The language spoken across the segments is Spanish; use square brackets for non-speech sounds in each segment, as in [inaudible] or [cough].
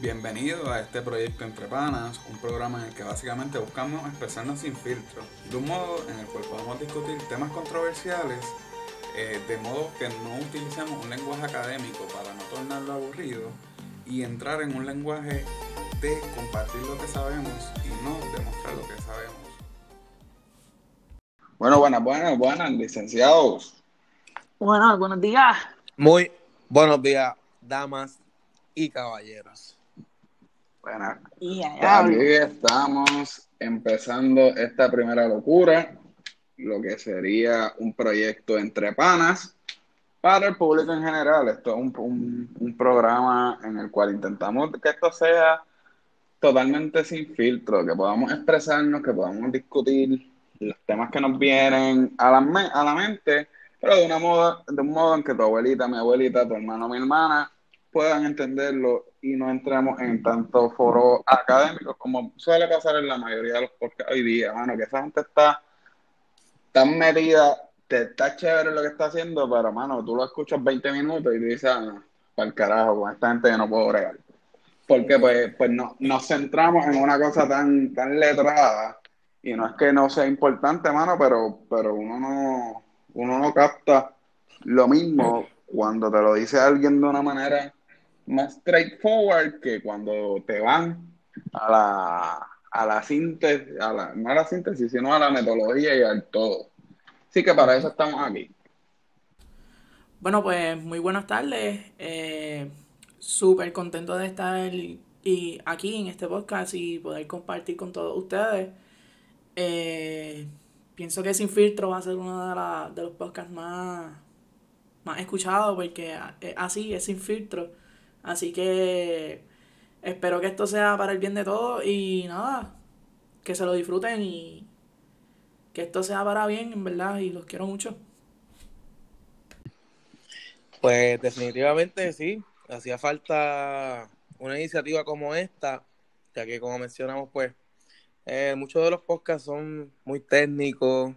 Bienvenido a este proyecto Entre Panas, un programa en el que básicamente buscamos expresarnos sin filtro, de un modo en el cual podemos discutir temas controversiales, eh, de modo que no utilicemos un lenguaje académico para no tornarlo aburrido y entrar en un lenguaje de compartir lo que sabemos y no demostrar lo que sabemos. Bueno, buenas, buenas, buenas, licenciados. Buenas, buenos días. Muy buenos días, damas y caballeros. Bueno, Y allá, aquí estamos empezando esta primera locura, lo que sería un proyecto entre panas para el público en general. Esto es un, un- un programa en el cual intentamos que esto sea totalmente sin filtro, que podamos expresarnos, que podamos discutir los temas que nos vienen a la, me- a la mente, pero de, una moda, de un modo en que tu abuelita, mi abuelita, tu hermano, mi hermana puedan entenderlo y no entremos en tanto foro académicos como suele pasar en la mayoría de los podcasts hoy día, mano, que esa gente está tan metida, te está chévere lo que está haciendo, pero mano, tú lo escuchas 20 minutos y tú dices, ah, para el carajo, con esta gente yo no puedo bregar. Porque pues, pues no, nos centramos en una cosa tan, tan letrada, y no es que no sea importante, mano, pero, pero uno no, uno no capta lo mismo cuando te lo dice alguien de una manera más straightforward que cuando te van a la, a la síntesis, a la, no a la síntesis, sino a la metodología y al todo. Así que para eso estamos aquí. Bueno, pues muy buenas tardes. Eh, Súper contento de estar y aquí en este podcast y poder compartir con todos ustedes. Eh, pienso que Sin Filtro va a ser uno de, la- de los podcasts más, más escuchados porque es así, es sin filtro. Así que espero que esto sea para el bien de todos y nada, que se lo disfruten y que esto sea para bien, en verdad, y los quiero mucho. Pues definitivamente sí, hacía falta una iniciativa como esta, ya que como mencionamos, pues eh, muchos de los podcasts son muy técnicos,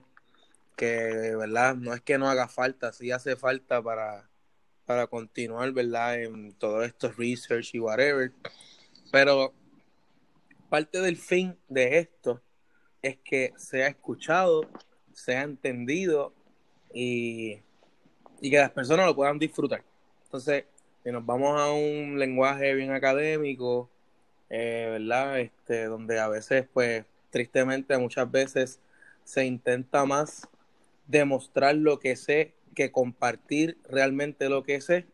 que verdad no es que no haga falta, sí hace falta para, para continuar, verdad, en todo esto research y whatever. Pero parte del fin de esto es que sea escuchado, sea entendido y, y que las personas lo puedan disfrutar. Entonces, si nos vamos a un lenguaje bien académico, eh, ¿verdad? Este, donde a veces, pues, tristemente, muchas veces se intenta más demostrar lo que sé que compartir realmente lo que sé,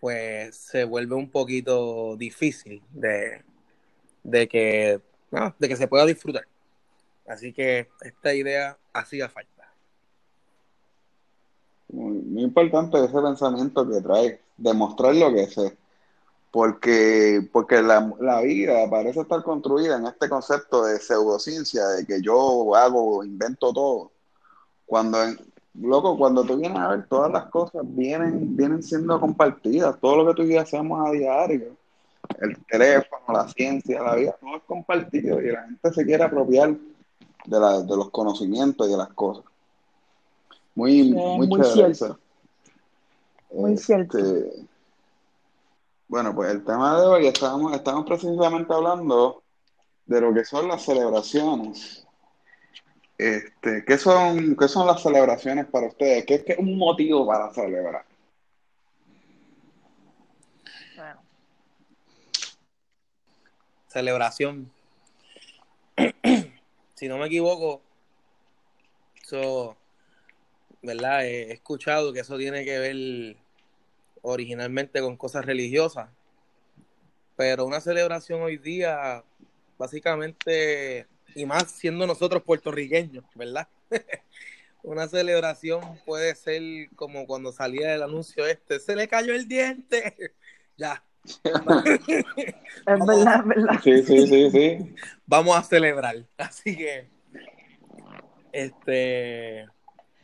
pues se vuelve un poquito difícil de, de que, ah, de que se pueda disfrutar. Así que esta idea hacía falta. Muy, importante ese pensamiento que trae, demostrar lo que sé. Porque, porque la, la vida parece estar construida en este concepto de pseudociencia, de que yo hago, invento todo. Cuando, en- loco, cuando tú vienes a ver todas las cosas vienen, vienen siendo compartidas, todo lo que tú y yo hacemos a diario, el teléfono, la ciencia, la vida, todo es compartido y la gente se quiere apropiar de, la, de los conocimientos y de las cosas. Muy, Sí, muy, muy chévere cierto. eso. Muy Este, cierto. bueno, pues el tema de hoy estábamos, estamos precisamente hablando de lo que son las celebraciones. Este, ¿qué son, qué son las celebraciones para ustedes? ¿Qué, qué es un motivo para celebrar? Bueno, Celebración. [clears throat] si no me equivoco, eso, ¿verdad? He he escuchado que eso tiene que ver originalmente con cosas religiosas, pero una celebración hoy día, básicamente, y más siendo nosotros puertorriqueños, ¿verdad? [laughs] Una celebración puede ser como cuando salía el anuncio este, se le cayó el diente. [laughs] Ya, es verdad, es verdad. Sí, sí, sí, sí. vamos a celebrar. Así que, este,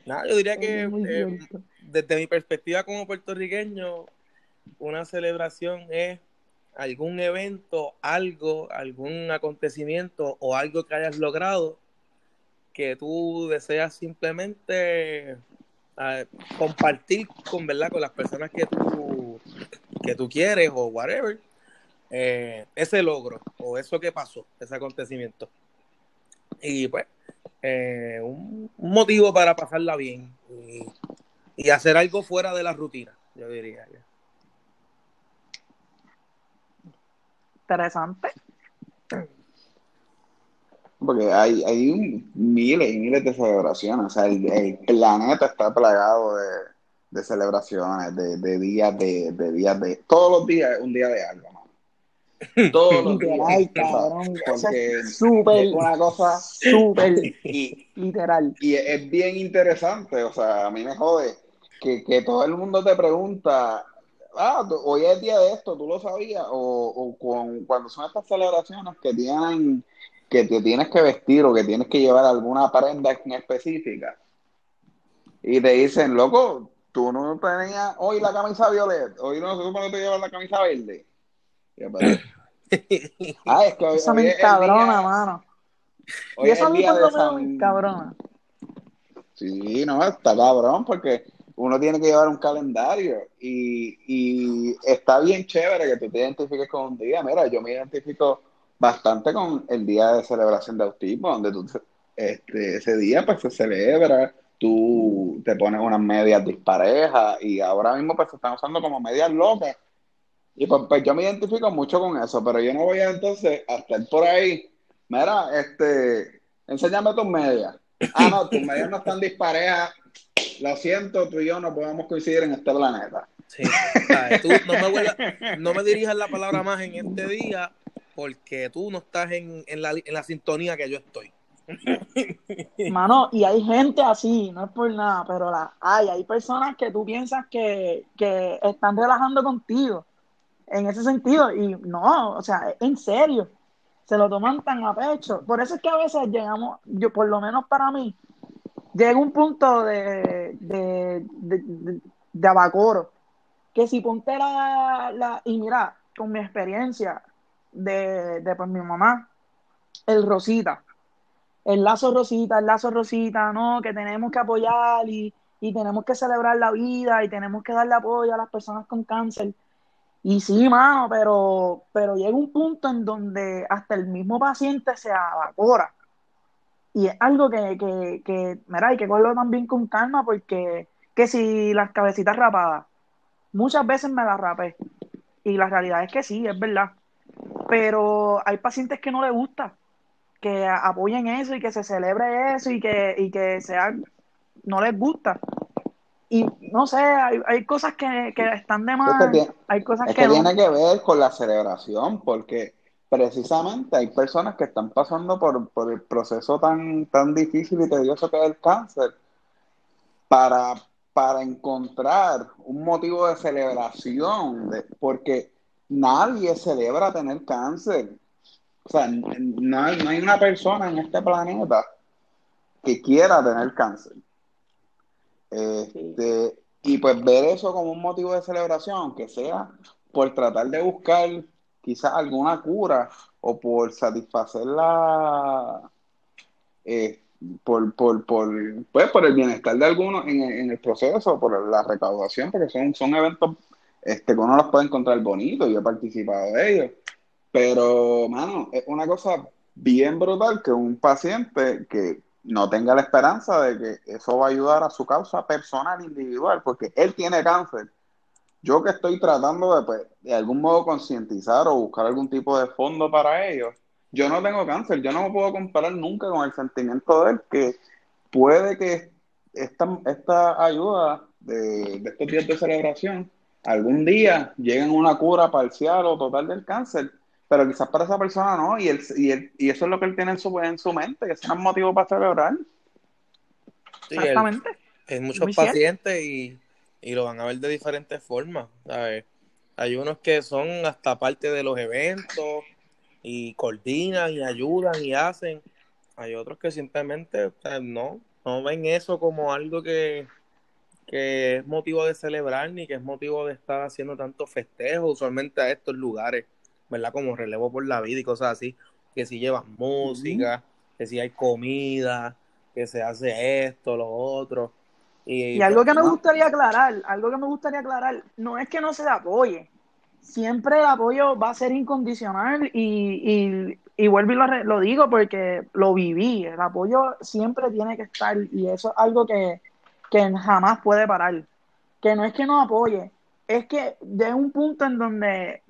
nada, yo diría que eh, desde mi perspectiva como puertorriqueño, una celebración es algún evento, algo, algún acontecimiento o algo que hayas logrado que tú deseas simplemente eh, compartir con verdad con las personas que tú que tú quieres o whatever eh, ese logro o eso que pasó, ese acontecimiento. Y pues, eh, un, motivo para pasarla bien y, y, hacer algo fuera de la rutina, yo diría. Interesante. Porque hay, hay miles y miles de celebraciones. O sea, el, planeta está plagado de, de celebraciones, de, de días de, de, días de. Todos los días es un día de algo, [laughs] todos los días. cabrón. Porque es súper. una cosa. Súper. literal. Y es bien interesante. O sea, a mí me jode que, que todo el mundo te pregunta. Ah, hoy es día de esto, tú lo sabías. O, o con, cuando son estas celebraciones que tienen que te tienes que vestir o que tienes que llevar alguna prenda en específica. Y te dicen, loco, tú no tenías hoy la camisa violeta, hoy no se supone que te llevas la camisa verde. [laughs] ah, es que hoy, Eso me cabrona, mano. y eso a mí menos me cabrona. Sí, no, está cabrón porque uno tiene que llevar un calendario y, y está bien chévere que tú te identifiques con un día. Mira, yo me identifico bastante con el día de celebración de autismo, donde tú, este, ese día pues se celebra, tú te pones unas medias disparejas y ahora mismo pues se están usando como medias locas. Y pues, pues, yo me identifico mucho con eso, pero yo no voy a entonces a estar por ahí. Mira, este, enséñame tus medias. Ah, no, tus medias no están disparejas. Lo siento, tú y yo no podemos coincidir en este planeta. Sí, tú no me, no me dirijas la palabra más en este día porque tú no estás en, en, la, en la sintonía que yo estoy. Mano, y hay gente así, no es por nada, pero la, hay, hay personas que tú piensas que, que están relajando contigo en ese sentido, y no, o sea, en serio, se lo toman tan a pecho. Por eso es que a veces llegamos, yo por lo menos para mí, llega un punto de, de, de, abacoro, que si ponte la, la, y mira, con mi experiencia, de, de pues, mi mamá, el Rosita. El lazo Rosita, el lazo Rosita, ¿no? Que tenemos que apoyar y, y tenemos que celebrar la vida y tenemos que darle apoyo a las personas con cáncer. Y sí, mano, pero, pero llega un punto en donde hasta el mismo paciente se evapora. Y es algo que, que, que mira, hay que cogerlo también con calma porque que si las cabecitas rapadas, muchas veces me las rapé. Y la realidad es que sí, es verdad pero hay pacientes que no les gusta que apoyen eso y que se celebre eso y que, y que sea, no les gusta. Y no sé, hay, hay cosas que, que, están de más, hay cosas que, tiene que ver con la celebración, porque precisamente hay personas que están pasando por, por el proceso tan, tan difícil y tedioso que es el cáncer, para, para encontrar un motivo de celebración, de, porque nadie celebra tener cáncer. O sea, no hay, una persona en este planeta que quiera tener cáncer. Este, y pues ver eso como un motivo de celebración, aunque sea por tratar de buscar quizás alguna cura o por satisfacer la... Eh, por, por, por, pues, por el bienestar de algunos en, en, el proceso, por la recaudación, porque son, son eventos este, que uno los puede encontrar bonitos, yo he participado de ellos, pero, mano, es una cosa bien brutal que un paciente que no tenga la esperanza de que eso va a ayudar a su causa personal, individual, porque él tiene cáncer. Yo que estoy tratando de, pues, de algún modo concientizar o buscar algún tipo de fondo para ellos, yo no tengo cáncer, yo no me puedo comparar nunca con el sentimiento de él, que puede que esta, esta ayuda de, de estos días de celebración algún día lleguen a una cura parcial o total del cáncer, pero quizás para esa persona no, y, él, y, él, y eso es lo que él tiene en su, en su mente, que es un motivo para celebrar. Exactamente. hay muchos pacientes y, y, lo van a ver de diferentes formas. Hay unos que son hasta parte de los eventos y coordinan y ayudan y hacen. Hay otros que simplemente no, no ven eso como algo que, que es motivo de celebrar ni que es motivo de estar haciendo tanto festejo usualmente a estos lugares, ¿verdad? Como relevo por la vida y cosas así, que si llevan música, que si hay comida, que se hace esto, lo otro. Y, algo que me gustaría aclarar, algo que me gustaría aclarar, no es que no se apoye, siempre el apoyo va a ser incondicional y, y, vuelvo y lo, lo, digo porque lo viví. El apoyo siempre tiene que estar y eso es algo que, que jamás puede parar. Que no es que no apoye, es que de un punto en donde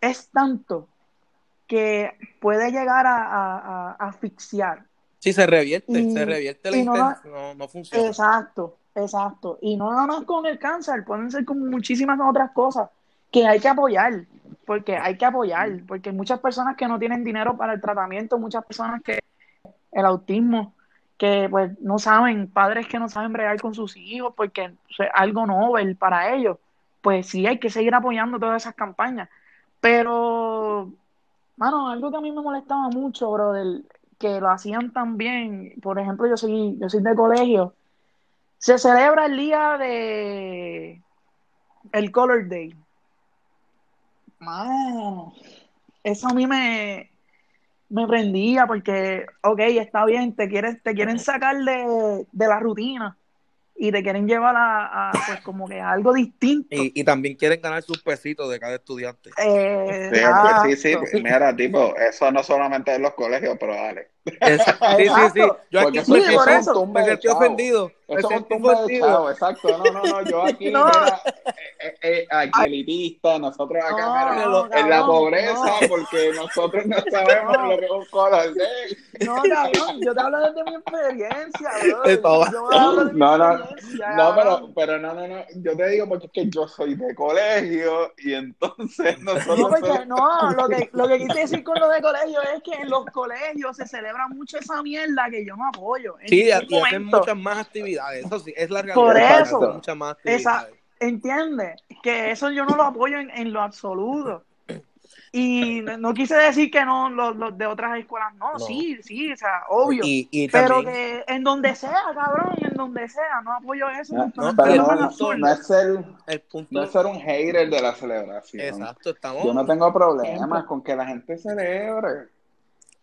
es tanto que puede llegar a, asfixiar. Sí, se revierte, se revierte la intención, no, no, funciona. Exacto, exacto. Y no nada más con el cáncer, pueden ser con muchísimas otras cosas que hay que apoyar, porque hay que apoyar, porque hay muchas personas que no tienen dinero para el tratamiento, muchas personas que el autismo, que pues no saben, padres que no saben bregar con sus hijos porque es algo novel para ellos, pues sí hay que seguir apoyando todas esas campañas. Pero, mano, algo que a mí me molestaba mucho, bro, del, que lo hacían también, por ejemplo, yo soy, yo soy de colegio, se celebra el día de el Color Day. Mano, eso a mí me, me prendía porque, ok, está bien, te, quieres, te quieren sacar de, de la rutina, y te quieren llevar a, pues como que algo distinto. Y, también quieren ganar sus pesitos de cada estudiante. Eh, sí, sí, sí, mira, tipo, eso no solamente en los colegios, pero dale. sí, sí, sí. Yo aquí soy por eso, me sentí ofendido. Eso es un tumba de chavo, exacto. No, no, no, yo aquí, [laughs] no. mira, eh, eh, aquí elitista, nosotros acá, mira, en la pobreza, porque nosotros no sabemos lo que es un. No, cabrón, yo te hablo desde mi experiencia, [laughs] bro. Yo hablo de mi no, no, no, pero, pero no, no, no, yo te digo porque es que yo soy de colegio y entonces [laughs] nosotros... No, porque, no, lo que, lo que quise decir con lo de colegio es que en los colegios se celebra mucho esa mierda que yo no apoyo. sí, y hacen muchas más actividades, eso sí, es la realidad. Por eso, muchas más esa, entiende que eso yo no lo apoyo en, en lo absoluto. Y no, quise decir que no, los, de otras escuelas no, sí, sí, o sea, obvio. pero que en donde sea, cabrón, en donde sea, no apoyo eso. No, no, es ser, el punto... no es ser un hater de la celebración. Exacto, estamos. Yo no tengo problemas con que la gente celebre.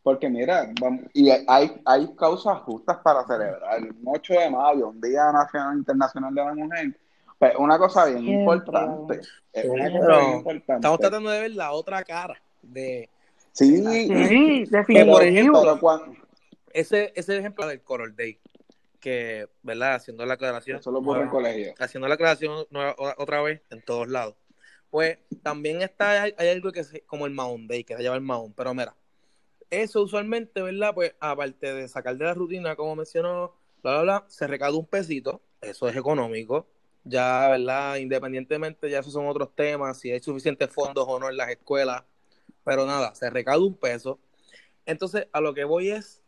Porque mira, y hay, hay causas justas para celebrar. El 8 de mayo, un Día Nacional Internacional de la Mujer, pues una cosa bien importante. una cosa bien importante. Estamos tratando de ver la otra cara de... Sí, sí definitivamente. Por ejemplo, ese, ese ejemplo del Coral Day, que, ¿verdad? Haciendo la aclaración. Eso lo en colegio. Haciendo la aclaración otra vez en todos lados. Pues también está, hay, algo que es como el Mount Day, que se llama el Mount, pero mira, eso usualmente, ¿verdad? Pues aparte de sacar de la rutina, como mencionó, bla, bla, bla, se recauda un pesito, eso es económico, ya, ¿verdad? Independientemente, ya esos son otros temas, si hay suficientes fondos o no en las escuelas, pero nada, se recauda un peso. Entonces, a lo que voy es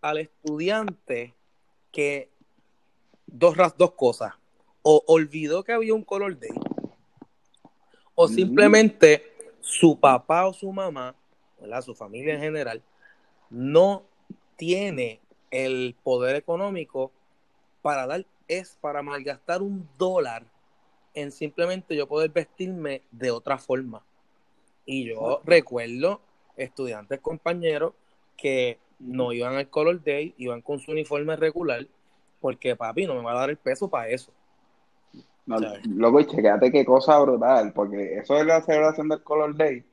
al estudiante que dos, dos cosas, o olvidó que había un color day, o simplemente su papá o su mamá su familia en general, no tiene el poder económico para dar, es para malgastar un dólar en simplemente yo poder vestirme de otra forma. Y yo recuerdo estudiantes compañeros que no iban al Color Day, iban con su uniforme regular, porque papi no me va a dar el peso para eso. No, luego, chequéate qué cosa brutal, porque eso es la celebración del Color Day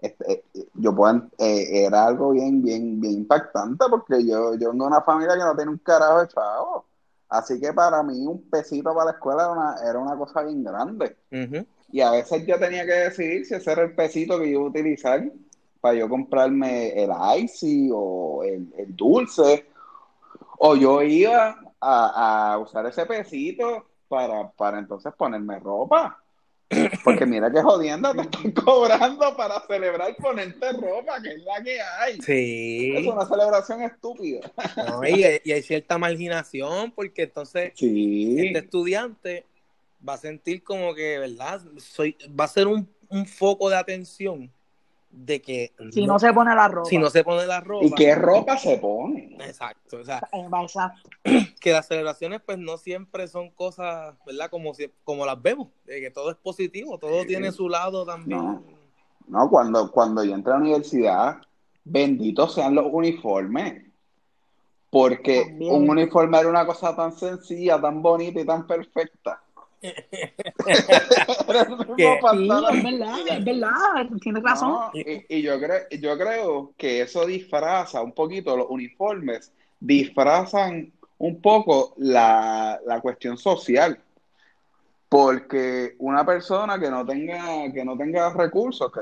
este, yo puedo, eh, era algo bien, bien, bien impactante porque yo, yo vengo de una familia que no tiene un carajo de chavo. Así que para mí un pesito para la escuela era una, era una cosa bien grande. Y a veces yo tenía que decidir si ese era el pesito que yo iba a utilizar para yo comprarme el icy o el, el dulce. O yo iba a, a usar ese pesito para, para entonces ponerme ropa. Porque mira que jodiendo te están cobrando para celebrar ponerte ropa, que es la que hay. Sí. Es una celebración estúpida. y, hay cierta marginación, porque entonces este estudiante va a sentir como que, ¿verdad? Soy, va a ser un, un foco de atención de que si no, se pone la ropa. si no se pone la ropa. Y qué ropa se pone exacto o sea eh, [clears throat] que las celebraciones pues no siempre son cosas verdad como como las vemos de que todo es positivo todo tiene su lado también. No, cuando cuando yo entré a la universidad benditos sean los uniformes porque un uniforme era una cosa tan sencilla tan bonita y tan perfecta [laughs] Pantalón. es verdad, es verdad, tienes razón. No, y, y yo, creo, yo creo que eso disfraza un poquito, los uniformes disfrazan un poco la, la cuestión social. Porque una persona que no tenga, que no tenga recursos, que,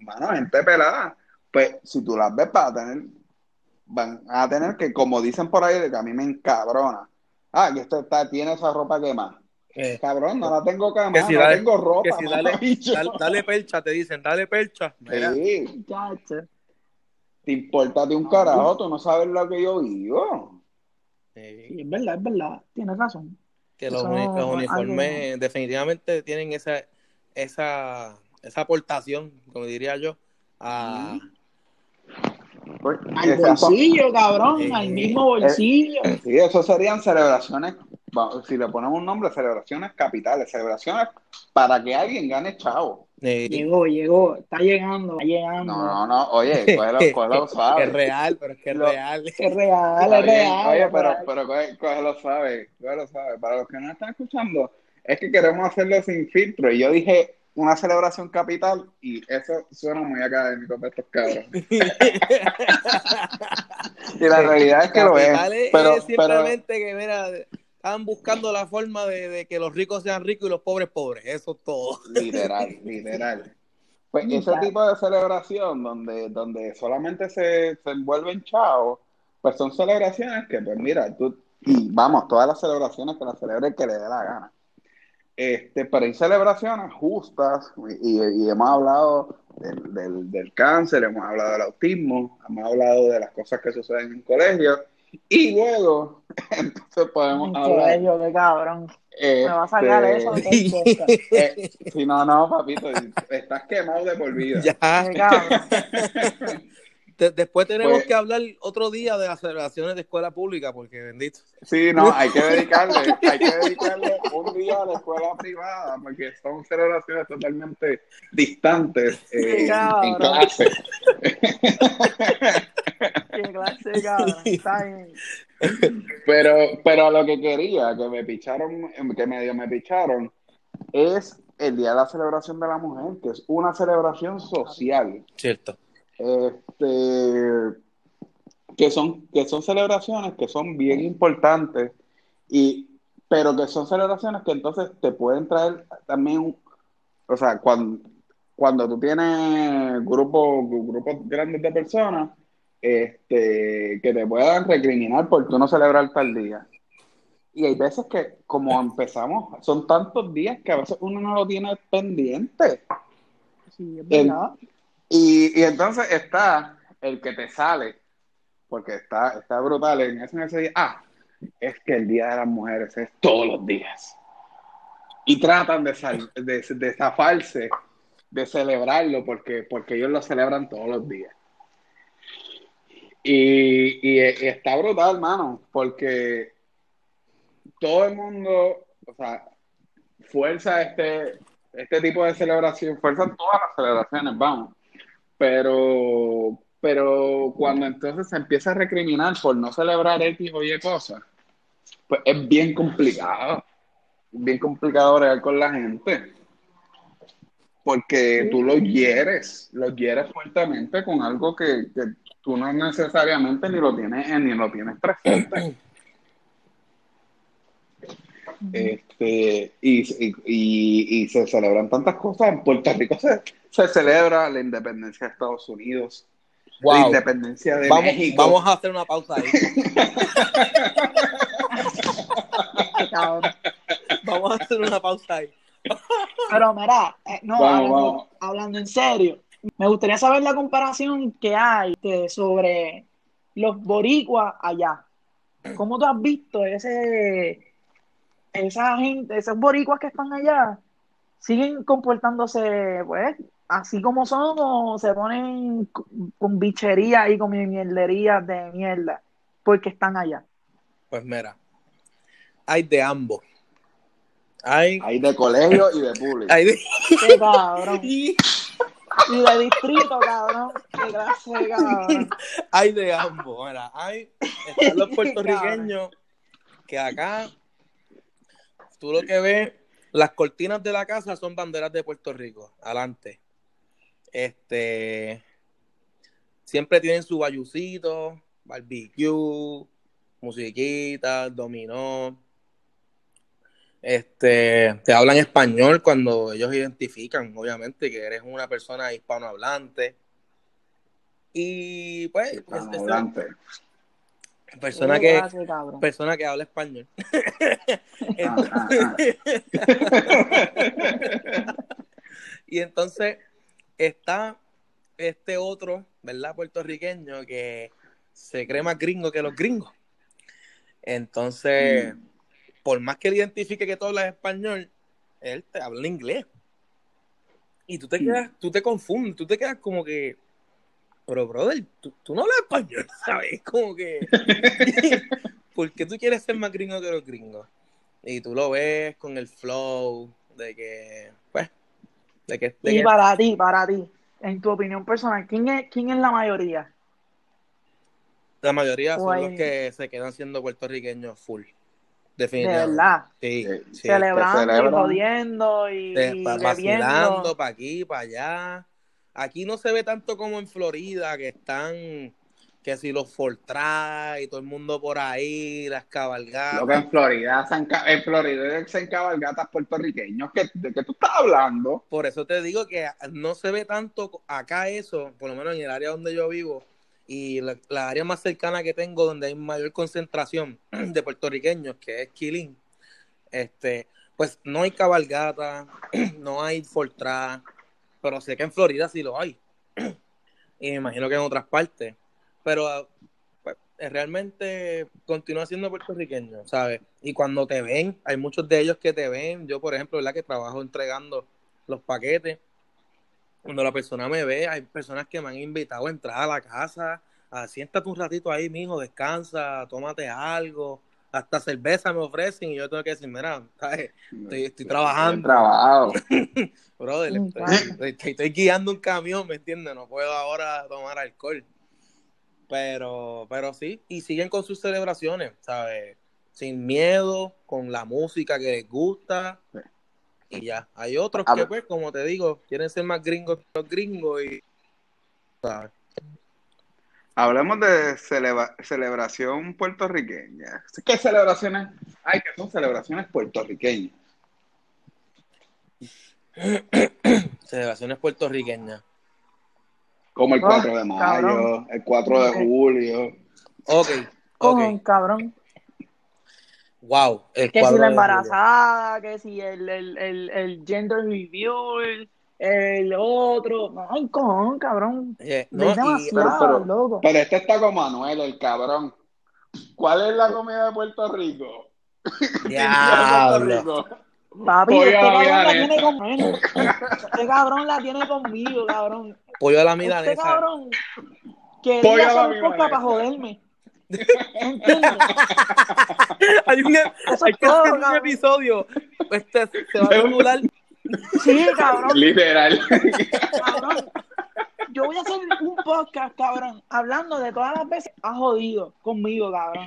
mano, gente pelada, pues si tú las ves, vas a tener, van a tener que, como dicen por ahí, de que a mí me encabrona. Ah, que esto está, tiene esa ropa quemada. Eh, Cabrón, no la tengo que si no dale, tengo ropa. que si dale, [laughs] dale, dale percha, te dicen, dale percha. Mira, Sí, te importa de un carajo, tú no sabes lo que yo vivo. eh, Sí, es verdad, es verdad, tienes razón. que los, Eso uniformes algo- definitivamente tienen esa, esa, esa aportación, como diría yo, a, Pues, Al bolsillo, cabrón, Eh, al mismo bolsillo. Sí, eso serían celebraciones, si le ponemos un nombre, celebraciones capitales, celebraciones para que alguien gane chavo. eh, Llegó, llegó, está llegando, está llegando. No, no, no, oye, cógelo, [laughs] cógelo suave. es real, pero es que es Lo- real. Es real, es real. Oye, es pero, real. pero coge- cógelo suave, cógelo suave. Para los que no están escuchando, es que queremos hacerlo sin filtro. Y yo dije una celebración capital y eso suena muy académico para estos cabros. [laughs] Y la realidad es que lo es. Capital es, Pero, es pero, simplemente que, mira, están buscando la forma de, de que los ricos sean ricos y los pobres pobres. Eso es todo. literal, [laughs] literal. Pues ese tipo de celebración donde, donde solamente se, se envuelven chavos, pues son celebraciones que, pues mira, tú, y vamos, todas las celebraciones que las celebre el que le dé la gana. Este, pero hay celebraciones justas, y, y hemos hablado del, del, del cáncer, hemos hablado del autismo, hemos hablado de las cosas que suceden en colegios, y luego, [laughs] entonces podemos hablar. colegio, qué cabrón. Me va a sacar este, eso [laughs] eh, si no, no, papito, estás quemado de por vida. Ya. Qué cabrón. [laughs] De- después tenemos Pues- que hablar otro día de las celebraciones de escuela pública, porque bendito. Sí, no, hay que dedicarle, hay que dedicarle un día a la escuela privada, porque son celebraciones totalmente distantes eh, en cabrón. clase. [laughs] Qué clase de cabrón. Está bien. Pero, pero lo que quería, que me picharon, que medio me picharon, es el Día de la Celebración de la Mujer, que es una celebración social. Cierto. este, que son, que son celebraciones que son bien importantes, y, pero que son celebraciones que entonces te pueden traer también, o sea, cuando, cuando tú tienes grupos, grupos grandes de personas, este, que te puedan recriminar por tú no celebrar tal día. Y hay veces que, como empezamos, son tantos días que a veces uno no lo tiene pendiente. Sí, es El- verdad. Y, y entonces está el que te sale, porque está, está brutal en ese, en ese día. Ah, es que el Día de las Mujeres es todos los días. Y tratan de, sal- de, de zafarse, de celebrarlo, porque, porque ellos lo celebran todos los días. Y, y- y está brutal, hermano, porque todo el mundo, o sea, fuerza este, este tipo de celebración, fuerza todas las celebraciones, vamos. Pero, pero cuando entonces se empieza a recriminar por no celebrar X o Y cosas, pues es bien complicado. Bien complicado bregar con la gente. Porque tú lo hieres, lo hieres fuertemente con algo que, que tú no necesariamente ni lo tienes, ni lo tienes presente. [clears throat] Este, y, y, y- y se celebran tantas cosas. En Puerto Rico se, se celebra la independencia de Estados Unidos, la Wow. independencia de Vamos, México. vamos a hacer una pausa ahí. [laughs] Vamos a hacer una pausa ahí. Pero mira, eh, no, Vamos, hablando, vamos. hablando en serio, me gustaría saber la comparación que hay este, sobre los boricuas allá. ¿Cómo tú has visto ese, esa gente, esos boricuas que están allá, siguen comportándose, pues, así como son o se ponen con, con bichería y con mierderías de mierda porque están allá? Pues mira, hay de ambos. Hay, Hay de colegio y de [laughs] público. hay de... Qué cabrón. [laughs] y de distrito, cabrón. Qué clase cabrón. hay de ambos. Mira, hay están los [laughs] puertorriqueños que acá tú lo que ves Las cortinas de la casa son banderas de Puerto Rico. Adelante. Este. Siempre tienen su bayucito, barbecue, musiquita, dominó. Este, te hablan español cuando ellos identifican, obviamente, que eres una persona hispanohablante. Y pues, hispanohablante. Persona que, persona que habla español. Ah, ah, ah. y entonces está este otro, ¿verdad? Puertorriqueño que se cree más gringo que los gringos. Entonces, mm. Por más que él identifique que tú hablas español, él te habla inglés. Y tú te mm. quedas, tú te confundes, tú te quedas como que, pero brother, tú, no hablas español, [laughs] ¿sabes? Como que, [laughs] ¿por qué tú quieres ser más gringo que los gringos? Y tú lo ves con el flow de que, pues, de que... y para ti, para ti, en tu opinión personal, ¿quién es, quién es la mayoría? La mayoría son los que se quedan siendo puertorriqueños full. Definitivamente. De verdad. Sí, sí. Celebrando y jodiendo y, y vacilando para aquí, para allá. Aquí no se ve tanto como en Florida, que están, que si los Fortray y todo el mundo por ahí, las cabalgatas. Lo que en Florida, en Florida se cabalgatas puertorriqueños, ¿de qué tú estás hablando? Por eso te digo que no se ve tanto acá eso, por lo menos en el área donde yo vivo, y la, área más cercana que tengo donde hay mayor concentración [clears throat] de puertorriqueños, que es Quilín, este, pues no hay cabalgata, [clears throat] no hay Fortra, pero sé que en Florida sí lo hay. [clears throat] y me imagino que en otras partes. Pero pues, realmente continúa siendo puertorriqueño, ¿sabes? Y cuando te ven, hay muchos de ellos que te ven. Yo, por ejemplo, ¿verdad? Que trabajo entregando los paquetes cuando la persona me ve, hay personas que me han invitado a entrar a la casa, a siéntate un ratito ahí, mijo, descansa, tómate algo, hasta cerveza me ofrecen y yo tengo que decir, mira, estoy, estoy trabajando. Trabajado. [laughs] Brother, estoy, estoy, guiando un camión, ¿me entiendes? No puedo ahora tomar alcohol. Pero, pero sí, y siguen con sus celebraciones, ¿sabes? Sin miedo, con la música que les gusta y ya. Hay otros que, pues, como te digo, quieren ser más gringos que los gringos y. Hablemos de celebración puertorriqueña. ¿Qué celebraciones hay que son celebraciones puertorriqueñas? [coughs] celebraciones puertorriqueñas. Como el 4 de mayo, el 4 de julio. Ok. Ok. cabrón. Wow. que si la embarazada, que si el, el, el, el gender review, el otro. Ay, cojón, cabrón. Eh, no, pero, loco. pero este está como Manuel, el cabrón. ¿Cuál es la comida de Puerto Rico? [laughs] Diablo. Papi, este cabrón la tiene conmigo. Este cabrón la tiene conmigo, cabrón. Pollo a la milanesa. Este cabrón quería hacer un para joderme. [laughs] hay, un, hay que hacer un episodio. Este se va a [laughs] regular. Sí, cabrón. Literal. Cabrón. Yo voy a hacer un podcast, cabrón, hablando de todas las veces ha jodido conmigo, cabrón.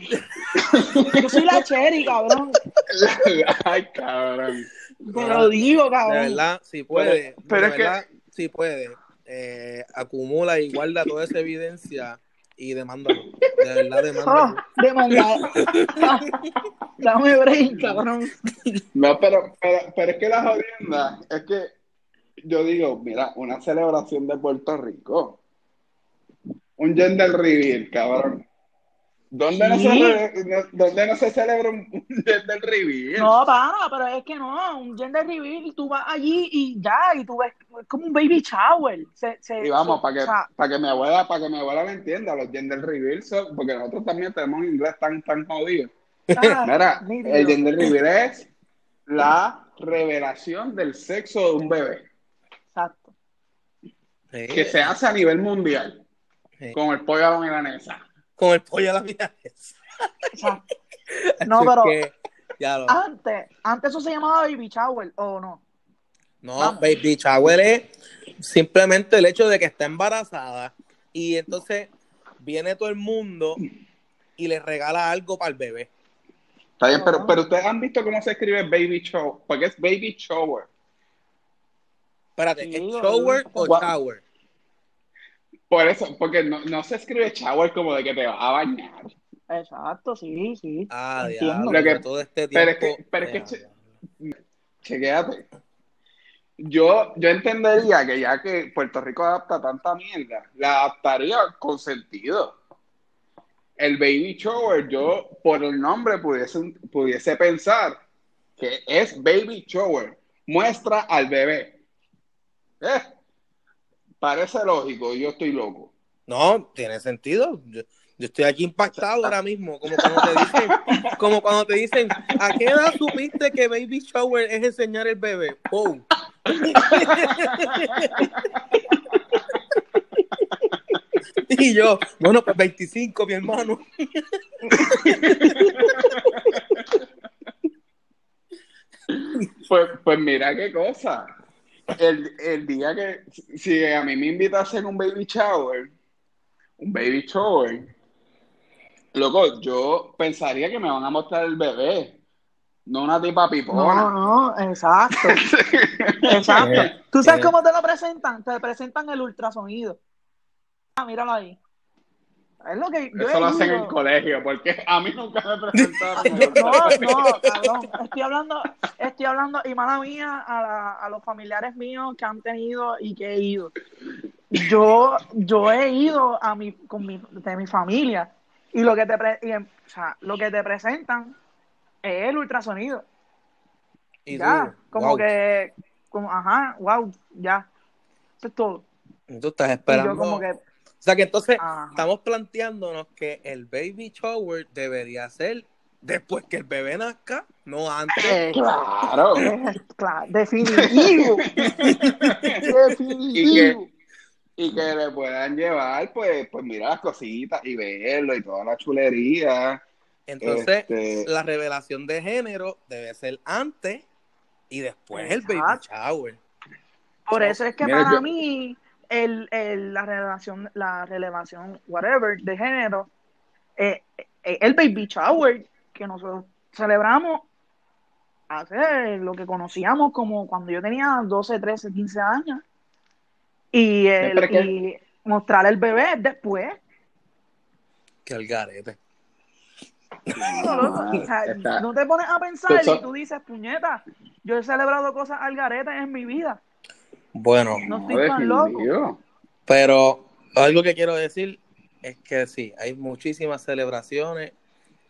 Yo soy la cherry, cabrón. [laughs] Ay, cabrón. Te lo digo, cabrón. De verdad, si puede. Pero, es que... si puede. Eh, acumula y guarda toda esa evidencia y demándalo. De verdad, demándalo. Oh, [laughs] Dame break, cabrón. No, pero, pero, pero es que la jodienda es que yo digo, mira, una celebración de Puerto Rico. Un gender reveal, cabrón. ¿Dónde, no se, ¿Dónde no se celebra un, gender reveal? No, para, pero es que no, un gender reveal, tú vas allí y ya, y tú ves, es como un baby shower. Se, se, y vamos, para que, para que mi abuela, para que mi abuela lo entienda, los gender reveal son, porque nosotros también tenemos un inglés tan, tan jodido. Ah, Mira, el gender reveal es la revelación del sexo de un bebé. Exacto. Que se hace a nivel mundial. Con el pollo a la milanesa con el pollo a la milanesa. [laughs] no, pero antes, antes eso se llamaba baby shower, ¿o no? No, baby shower es simplemente el hecho de que está embarazada y entonces viene todo el mundo y le regala algo para el bebé. Está bien, pero, pero ustedes han visto cómo se escribe baby shower, porque es baby shower. Espérate, ¿es shower o shower? Por eso, porque no, no se escribe shower como de que te vas a bañar. Exacto, sí, sí. Ah, Entiendo. diablo, Lo que- todo este pero es tiempo. que- pero es que Chequéate. Yo, yo entendería que ya que Puerto Rico adapta tanta mierda, la adaptaría con sentido. El baby shower, yo por el nombre pudiese, pudiese pensar que es baby shower. Muestra al bebé. Eh, parece lógico, yo estoy loco. No, tiene sentido. Yo, yo estoy aquí impactado ahora mismo, como cuando te dicen, [laughs] como cuando te dicen, ¿a qué edad supiste que baby shower es enseñar el bebé? ¡Pum! [laughs] y yo, bueno, pues 25, mi hermano. [laughs] Pues, pues mira qué cosa. El, el día que, si a mí me invitasen un baby shower, un baby shower, loco, yo pensaría que me van a mostrar el bebé, no una tipa No, pipona. no, exacto. [laughs] Exacto. Eh, ¿Tú sabes eh. cómo te lo presentan? Te presentan el ultrasonido. Ah, míralo ahí. Es lo que yo Eso lo hacen en el colegio, porque a mí nunca me [laughs] presentaron. No, no, [laughs] cabrón. Estoy hablando, estoy hablando, y mala mía, a, la- a los familiares míos que han tenido y que he ido. Yo, yo he ido a mi, con mi, de mi familia, y lo que te pre- y, o sea, lo que te presentan es el ultrasonido. Y ya, tú, como wow, que, como, ajá, wow, ya. Eso es todo. tú estás Y esperando. yo como que, O sea que entonces Ajá. estamos planteándonos que el baby shower debería ser después que el bebé nazca, no antes. eh, Claro. eh, [laughs] claro, definitivo. [laughs] definitivo. Y que le puedan llevar, pues, pues mira las cositas y verlo y toda la chulería. Entonces, Este- la revelación de género debe ser antes y después el baby shower. Por eso es que Mira, para yo- mí el, el- la relevación, la relevación, whatever, de género, eh, eh, el baby shower que nosotros celebramos hace lo que conocíamos como cuando yo tenía 12, 13, 15 años. Y, el, y mostrar el bebé después. Que el garete. No, o sea, no te pones a pensar Eso- y tú dices, puñeta, yo he celebrado cosas al garete en mi vida. Bueno, No estoy tan loco. pero algo que quiero decir es que sí, hay muchísimas celebraciones.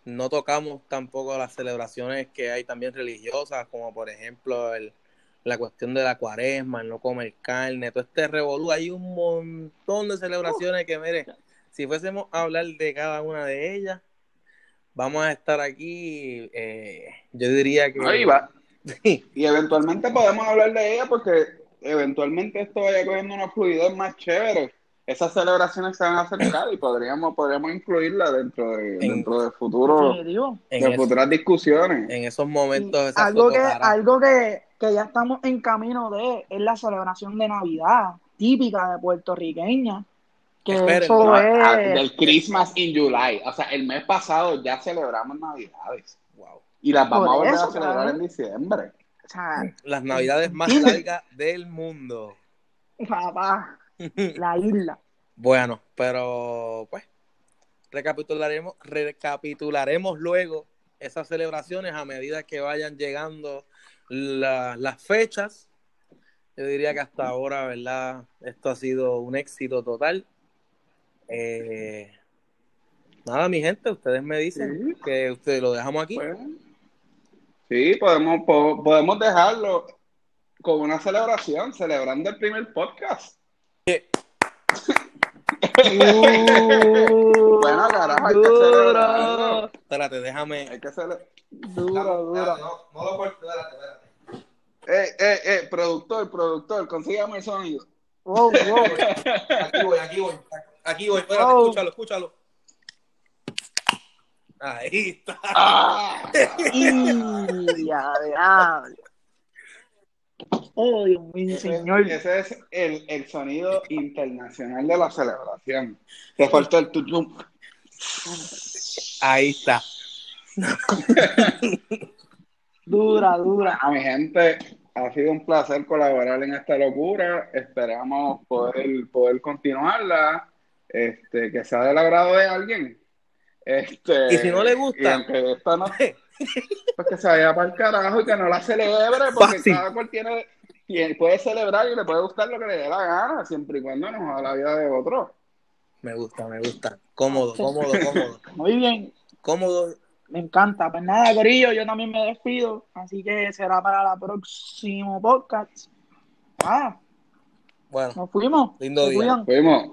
No tocamos tampoco las celebraciones que hay también religiosas, como por ejemplo el, la cuestión de la cuaresma, el no comer carne, todo este revolú. Hay un montón de celebraciones que, mire, si fuésemos a hablar de cada una de ellas, vamos a estar aquí, eh, yo diría que... Ahí va. Sí, [laughs] Y eventualmente podemos hablar de ella porque eventualmente esto vaya cogiendo una fluidez más chévere. Esas celebraciones se van a acercar y podríamos, podríamos incluirla dentro de, En- dentro de futuro, de es- futuras discusiones. en esos momentos, esas algo que, algo que, que ya estamos en camino de es la celebración de Navidad, típica de puertorriqueña. Que Esperen, eso No, es. ah, del Christmas in July. O sea, el mes pasado ya celebramos Navidades. Wow. Y las vamos a volver eso, a celebrar en diciembre. O sea, Las navidades más largas del mundo. papá, la [laughs] isla. Bueno, pero pues recapitularemos, recapitularemos luego esas celebraciones a medida que vayan llegando la- las fechas. Yo diría que hasta ahora, ¿verdad? Esto ha sido un éxito total. Eh, nada, mi gente, ustedes me dicen Sí. que ustedes lo dejamos aquí. Sí, podemos, po- podemos dejarlo con una celebración, celebrando el primer podcast. [laughs] Bueno, carajo, hay que celebrarlo. Espérate, déjame. Hay que cele- Duro, duro. No, no lo cortes, espérate, espérate. Eh, eh, eh, productor, productor, consígame el sonido. Wow, wow. [laughs] Aquí voy, aquí voy. Aquí voy, espérate, Oh. escúchalo, escúchalo. Ahí está. ¡Ah! Diablo. Oh, Dios mío, Ese, señor. ese es el, el sonido internacional de la celebración. Te faltó el tutum. Ahí está. [laughs] dura, dura. A mi gente, ha sido un placer colaborar en esta locura. Esperamos poder, poder continuarla. Este, que sea del agrado de alguien. Este, Y si no le gusta, esta no, [laughs] pues que se vaya para el carajo y que no la celebre, porque Fácil. cada cual tiene, tiene- puede celebrar y le puede gustar lo que le dé la gana, siempre y cuando no joda la vida de otro. Me gusta, me gusta. Cómodo, cómodo, cómodo. [laughs] Muy bien, Cómodo. me encanta. Pues nada, Corillo, yo también me despido. Así que será para la próximo podcast. Ah, Bueno, nos fuimos. Lindo Se día. Fuimos.